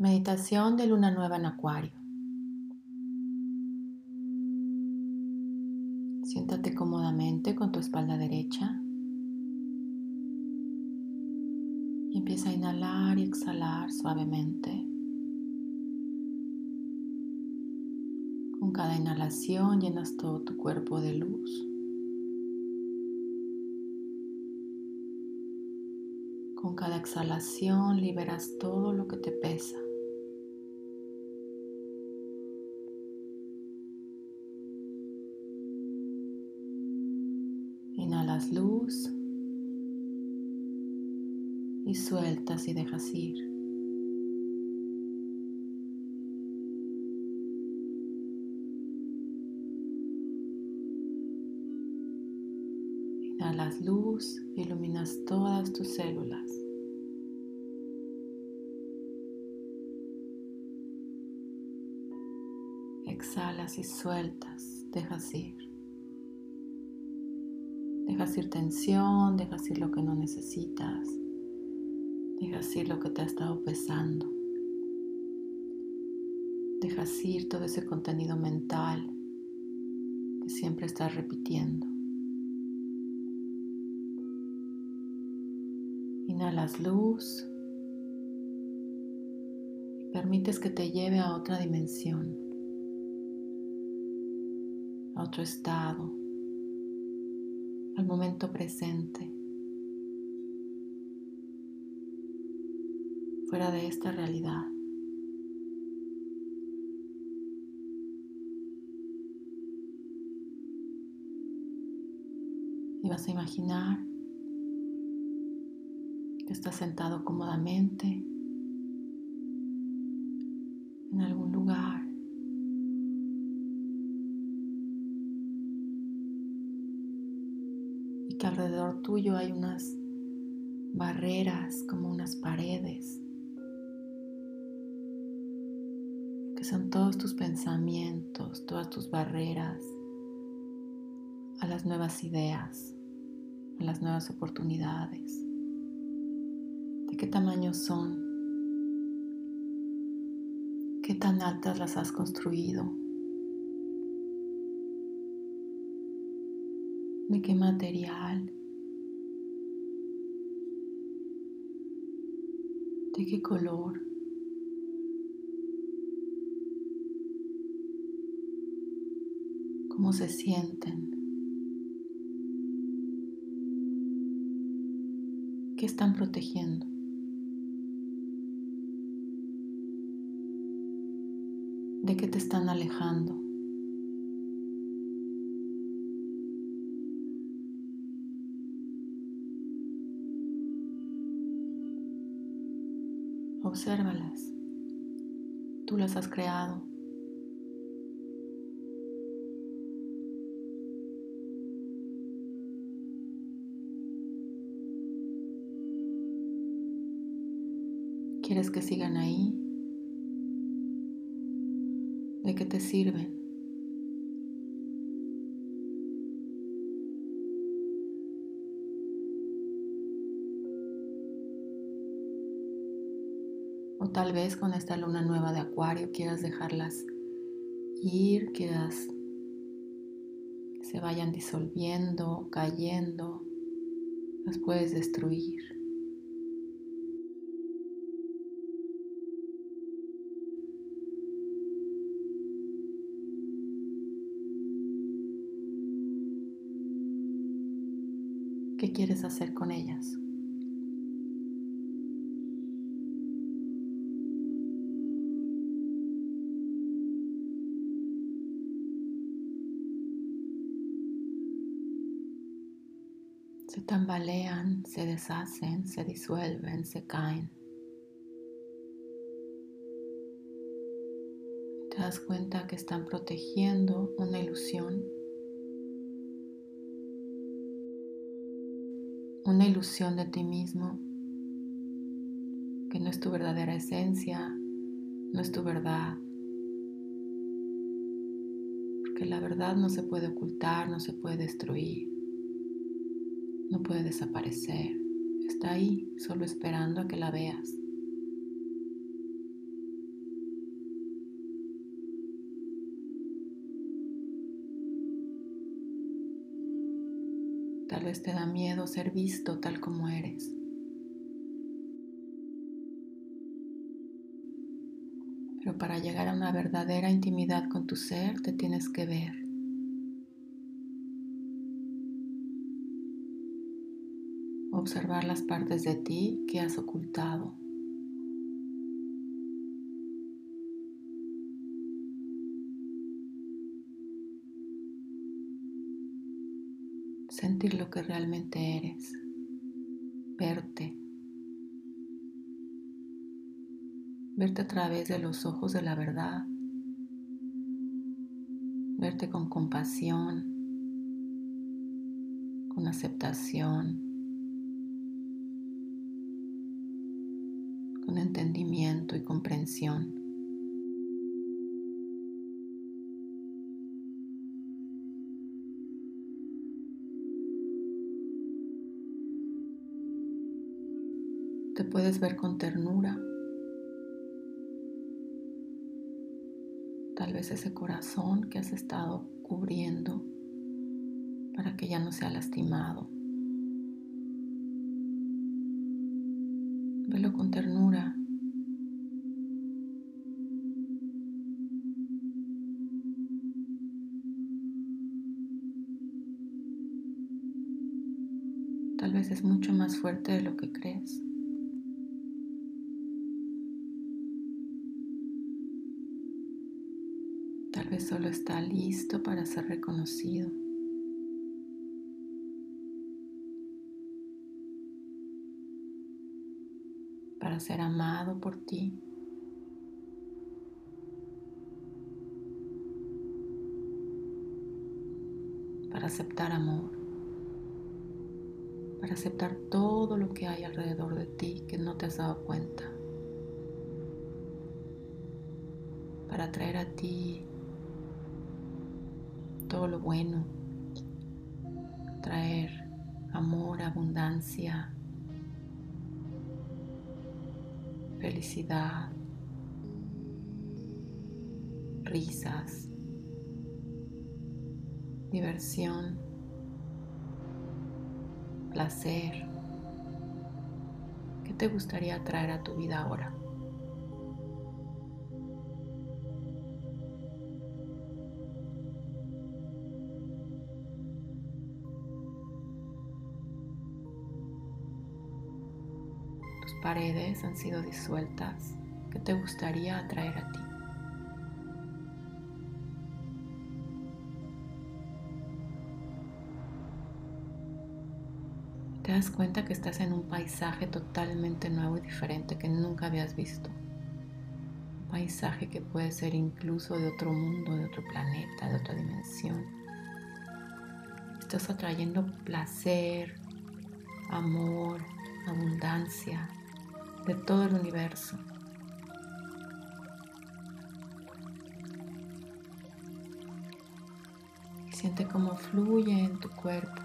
Meditación de luna nueva en acuario. Siéntate cómodamente con tu espalda derecha y empieza a inhalar y exhalar suavemente. Con cada inhalación llenas todo tu cuerpo de luz. Con cada exhalación liberas todo lo que te pesa. Luz y sueltas y dejas ir. Inhalas luz, iluminas todas tus células. Exhalas y sueltas, dejas ir. Dejas ir tensión, dejas ir lo que no necesitas. Dejas ir lo que te ha estado pesando. Dejas ir todo ese contenido mental que siempre estás repitiendo. Inhalas luz y permites que te lleve a otra dimensión, a otro estado, momento presente, fuera de esta realidad. Y vas a imaginar que estás sentado cómodamente en algún que tuyo hay unas barreras, como unas paredes, que son todos tus pensamientos, todas tus barreras a las nuevas ideas, a las nuevas oportunidades. ¿De qué tamaño son? ¿Qué tan altas las has construido? de qué material, de qué color. cómo se sienten, qué están protegiendo. ¿De qué te están alejando? Obsérvalas. Tú las has creado. ¿Quieres que sigan ahí? ¿De qué te sirven? O tal vez con esta luna nueva de acuario quieras dejarlas ir, quieras que se vayan disolviendo, cayendo, las puedes destruir. ¿Qué quieres hacer con ellas? Se tambalean, se deshacen, se disuelven, se caen. Te das cuenta que están protegiendo una ilusión. Una ilusión de ti mismo que no es tu verdadera esencia, no es tu verdad. Porque la verdad no se puede ocultar, no se puede destruir. No puede desaparecer. Está ahí, solo esperando a que la veas. Tal vez te da miedo ser visto tal como eres. Pero para llegar a una verdadera intimidad con tu ser, te tienes que ver. Observar las partes de ti que has ocultado. sentir lo que realmente eres, verte, verte a través de los ojos de la verdad, verte con compasión, con aceptación, con entendimiento comprensión. Te puedes ver con ternura. Tal vez ese corazón que has estado cubriendo para que ya no sea lastimado. Velo con ternura. Tal vez es mucho más fuerte de lo que crees. solo está listo para ser reconocido. Para ser amado por ti. Para aceptar amor. Para aceptar todo lo que hay alrededor de ti que no te has dado cuenta. Para traer a ti todo lo bueno, traer amor, abundancia, felicidad, risas, diversión, ¿Qué te gustaría traer a tu vida ahora? paredes han sido disueltas que te gustaría atraer a ti. Das cuenta que estás en un paisaje totalmente nuevo y diferente que nunca habías visto. Un paisaje que puede ser incluso de otro mundo, de otro planeta, de otra dimensión. Estás atrayendo placer, amor, abundancia, de todo el universo. Siente cómo fluye en tu cuerpo,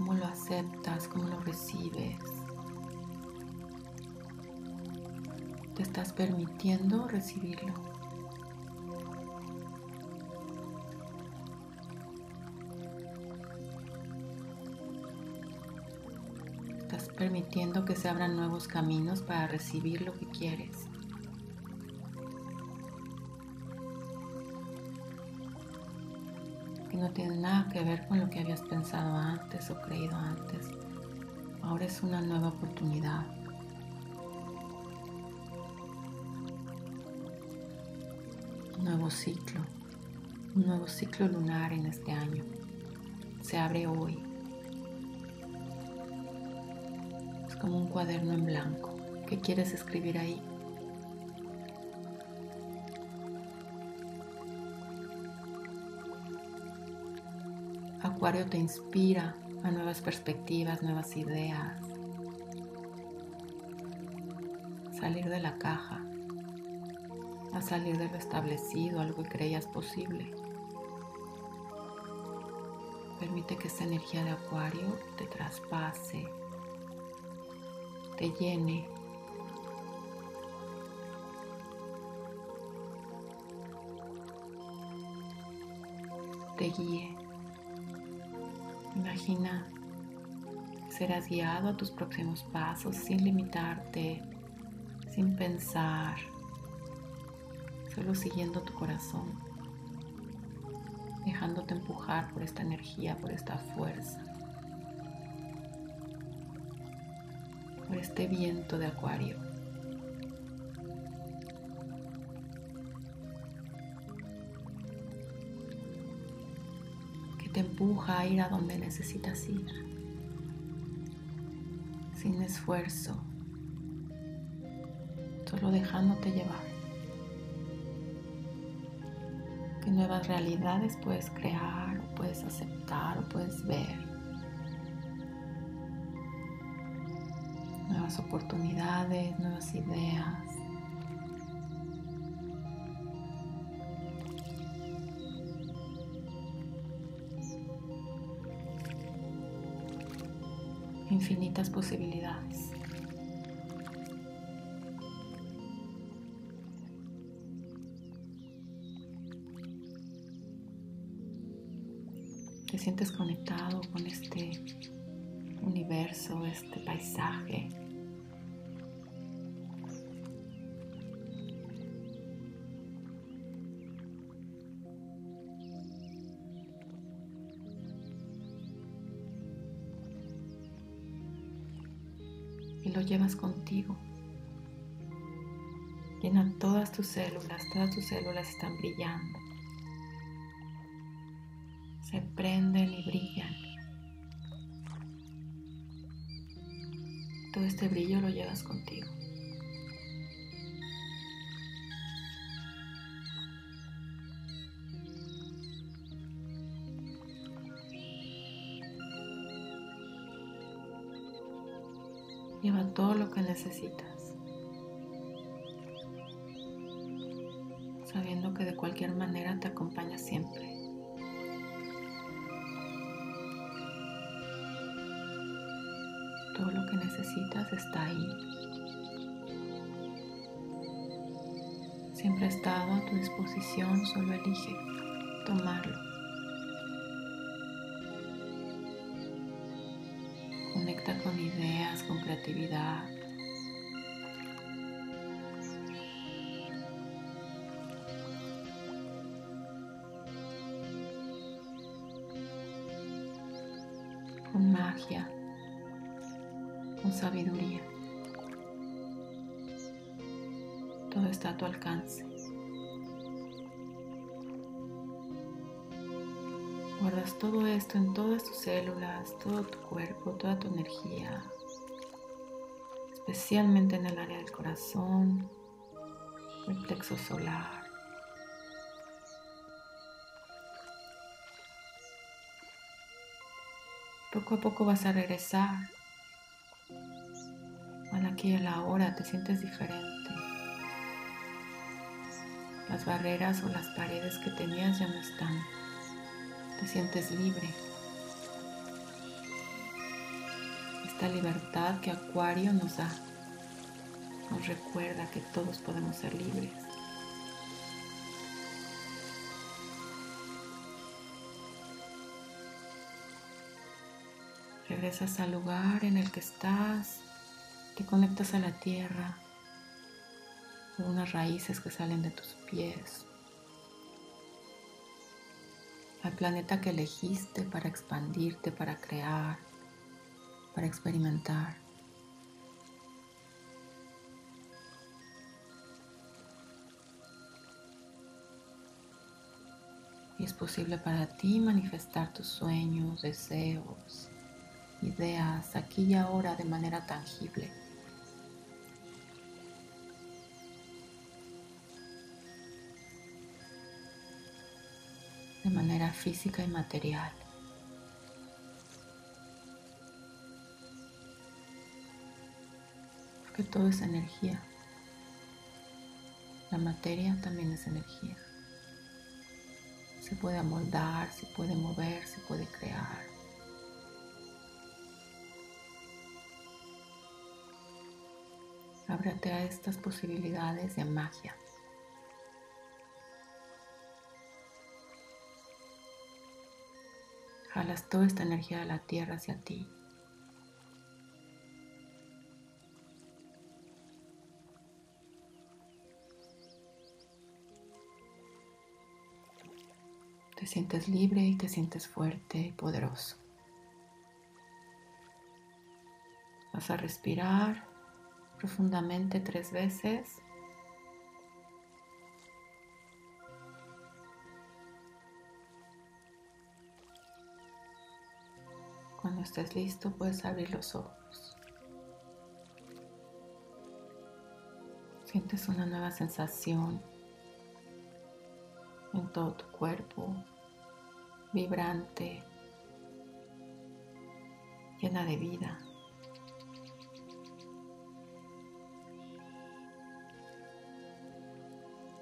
cómo lo aceptas, cómo lo recibes. Te estás permitiendo recibirlo. permitiendo que se abran nuevos caminos para recibir lo que quieres. No tiene nada que ver con lo que habías pensado antes o creído antes. Ahora es una nueva oportunidad. Un nuevo ciclo, un nuevo ciclo lunar en este año. Se abre hoy. como un cuaderno en blanco. ¿Qué quieres escribir ahí? Acuario te inspira a nuevas perspectivas, nuevas ideas. Salir de la caja, a salir de lo establecido, algo que creías posible. Permite que esta energía de Acuario te traspase, te llene. Te guíe. Imagina serás guiado a tus próximos pasos sin limitarte, sin pensar, solo siguiendo tu corazón, dejándote empujar por esta energía, por esta fuerza, por este viento de acuario. Empuja a ir a donde necesitas ir, sin esfuerzo, solo dejándote llevar. Que nuevas realidades puedes crear, o puedes aceptar, o puedes ver. Nuevas oportunidades, nuevas ideas. Infinitas posibilidades. Te sientes conectado con este universo, este paisaje. Lo llevas contigo. Llena todas tus células, todas tus células están brillando. Se prenden y brillan. Todo este brillo lo llevas contigo. Lleva todo lo que necesitas, sabiendo que de cualquier manera te acompaña siempre. Todo lo que necesitas está ahí. Siempre ha estado a tu disposición, solo elige tomarlo. Creatividad. Con magia, con sabiduría. Todo está a tu alcance. Guardas todo esto en todas tus células, todo tu cuerpo, toda tu energía, especialmente en el área del corazón, el plexo solar. Poco a poco vas a regresar al aquí y a la hora, te sientes diferente. Las barreras o las paredes que tenías ya no están te sientes libre. Esta libertad que Acuario nos da nos recuerda que todos podemos ser libres. Regresas al lugar en el que estás, te conectas a la tierra con unas raíces que salen de tus pies al planeta que elegiste para expandirte, para crear, para experimentar. Y es posible para ti manifestar tus sueños, deseos, ideas aquí y ahora de manera tangible. de manera física y material. Porque todo es energía. La materia también es energía. Se puede amoldar, se puede mover, se puede crear. Ábrate a estas posibilidades de magia. Jalas toda esta energía de la tierra hacia ti. Sientes libre y te sientes fuerte y poderoso. Vas a respirar profundamente tres veces. Cuando estés listo puedes abrir los ojos. Sientes una nueva sensación en todo tu cuerpo, vibrante, llena de vida.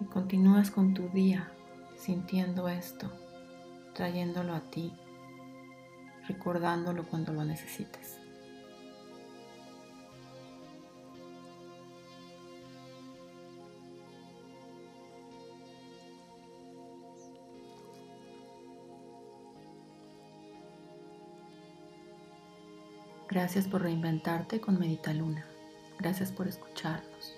Y continúas con tu día sintiendo esto, trayéndolo a ti, recordándolo cuando lo necesites. Gracias por reinventarte con Medita Luna. Gracias por escucharnos.